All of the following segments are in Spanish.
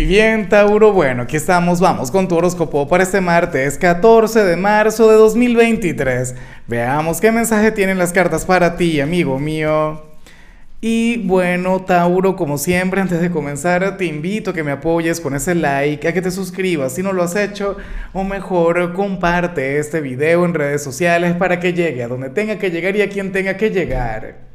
Y bien, Tauro, bueno, aquí estamos, vamos con tu horóscopo para este martes 14 de marzo de 2023. Veamos qué mensaje tienen las cartas para ti, amigo mío. Y bueno, Tauro, como siempre, antes de comenzar, te invito a que me apoyes con ese like, a que te suscribas si no lo has hecho, o mejor, comparte este video en redes sociales para que llegue a donde tenga que llegar y a quien tenga que llegar.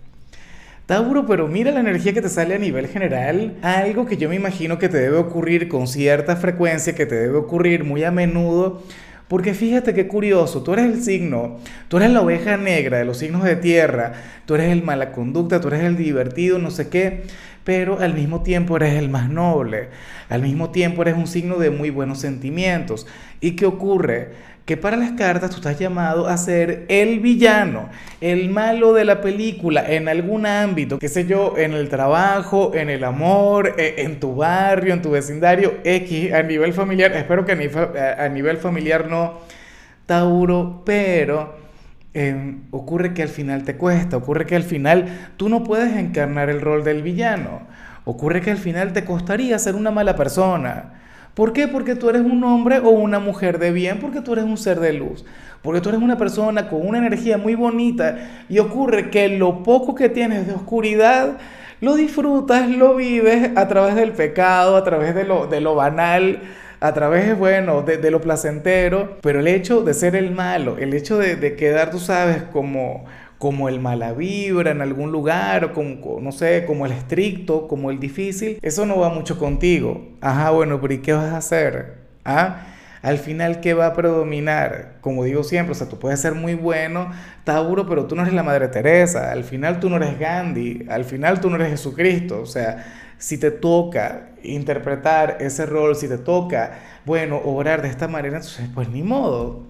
Tauro, pero mira la energía que te sale a nivel general, algo que yo me imagino que te debe ocurrir con cierta frecuencia, que te debe ocurrir muy a menudo, porque fíjate qué curioso, tú eres el signo, tú eres la oveja negra de los signos de tierra, tú eres el mala conducta, tú eres el divertido, no sé qué, pero al mismo tiempo eres el más noble, al mismo tiempo eres un signo de muy buenos sentimientos. ¿Y qué ocurre? Que para las cartas tú estás llamado a ser el villano, el malo de la película en algún ámbito, qué sé yo, en el trabajo, en el amor, e, en tu barrio, en tu vecindario, X, a nivel familiar, espero que a nivel, familiar no, Tauro, pero em, ocurre que al final te cuesta, ocurre que al final tú no puedes encarnar el rol del villano, ocurre que al final te costaría ser una mala persona. ¿Por qué? Porque tú eres un hombre o una mujer de bien, porque tú eres un ser de luz, porque tú eres una persona con una energía muy bonita y ocurre que lo poco que tienes de oscuridad lo disfrutas, lo vives a través del pecado, a través de lo, de lo banal, a través, bueno, de, de, lo placentero, pero el hecho de ser el malo, el hecho de, de quedar, tú sabes, como como el mala vibra en algún lugar, o como, no sé, como el estricto, como el difícil, eso no va mucho contigo. Ajá, bueno, pero ¿y qué vas a hacer? ¿Ah? Al final, ¿qué va a predominar? Como digo siempre, o sea, tú puedes ser muy bueno, Tauro, pero tú no eres la Madre Teresa, al final tú no eres Gandhi, al final tú no eres Jesucristo, o sea, si te toca interpretar ese rol, si te toca, bueno, obrar de esta manera, entonces pues ni modo.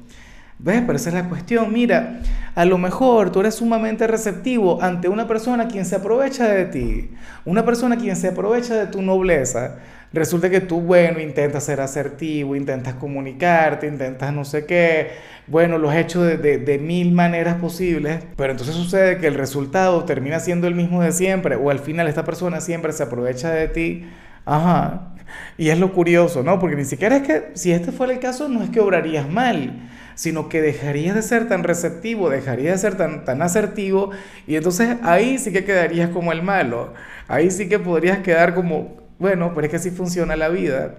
¿Ves? Pero esa es la cuestión. Mira, a lo mejor tú eres sumamente receptivo ante una persona quien se aprovecha de ti, una persona quien se aprovecha de tu nobleza. Resulta que tú, bueno, intentas ser asertivo, intentas comunicarte, intentas no sé qué, bueno, lo has hecho de, de mil maneras posibles, pero entonces sucede que el resultado termina siendo el mismo de siempre, o al final esta persona siempre se aprovecha de ti. Ajá. Y es lo curioso, ¿no? Porque ni siquiera es que, si este fuera el caso, no es que obrarías mal sino que dejarías de ser tan receptivo, dejarías de ser tan, tan asertivo y entonces ahí sí que quedarías como el malo, ahí sí que podrías quedar como, bueno, pero es que así funciona la vida.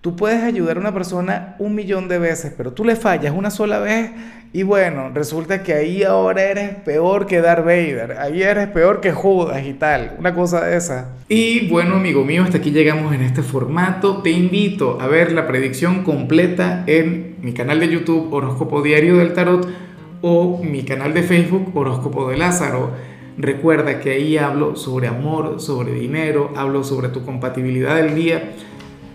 Tú puedes ayudar a una persona un millón de veces, pero tú le fallas una sola vez y bueno, resulta que ahí ahora eres peor que Darth Vader, ahí eres peor que Judas y tal, una cosa de esa. Y bueno, amigo mío, hasta aquí llegamos en este formato. Te invito a ver la predicción completa en mi canal de YouTube Horóscopo Diario del Tarot o mi canal de Facebook Horóscopo de Lázaro. Recuerda que ahí hablo sobre amor, sobre dinero, hablo sobre tu compatibilidad del día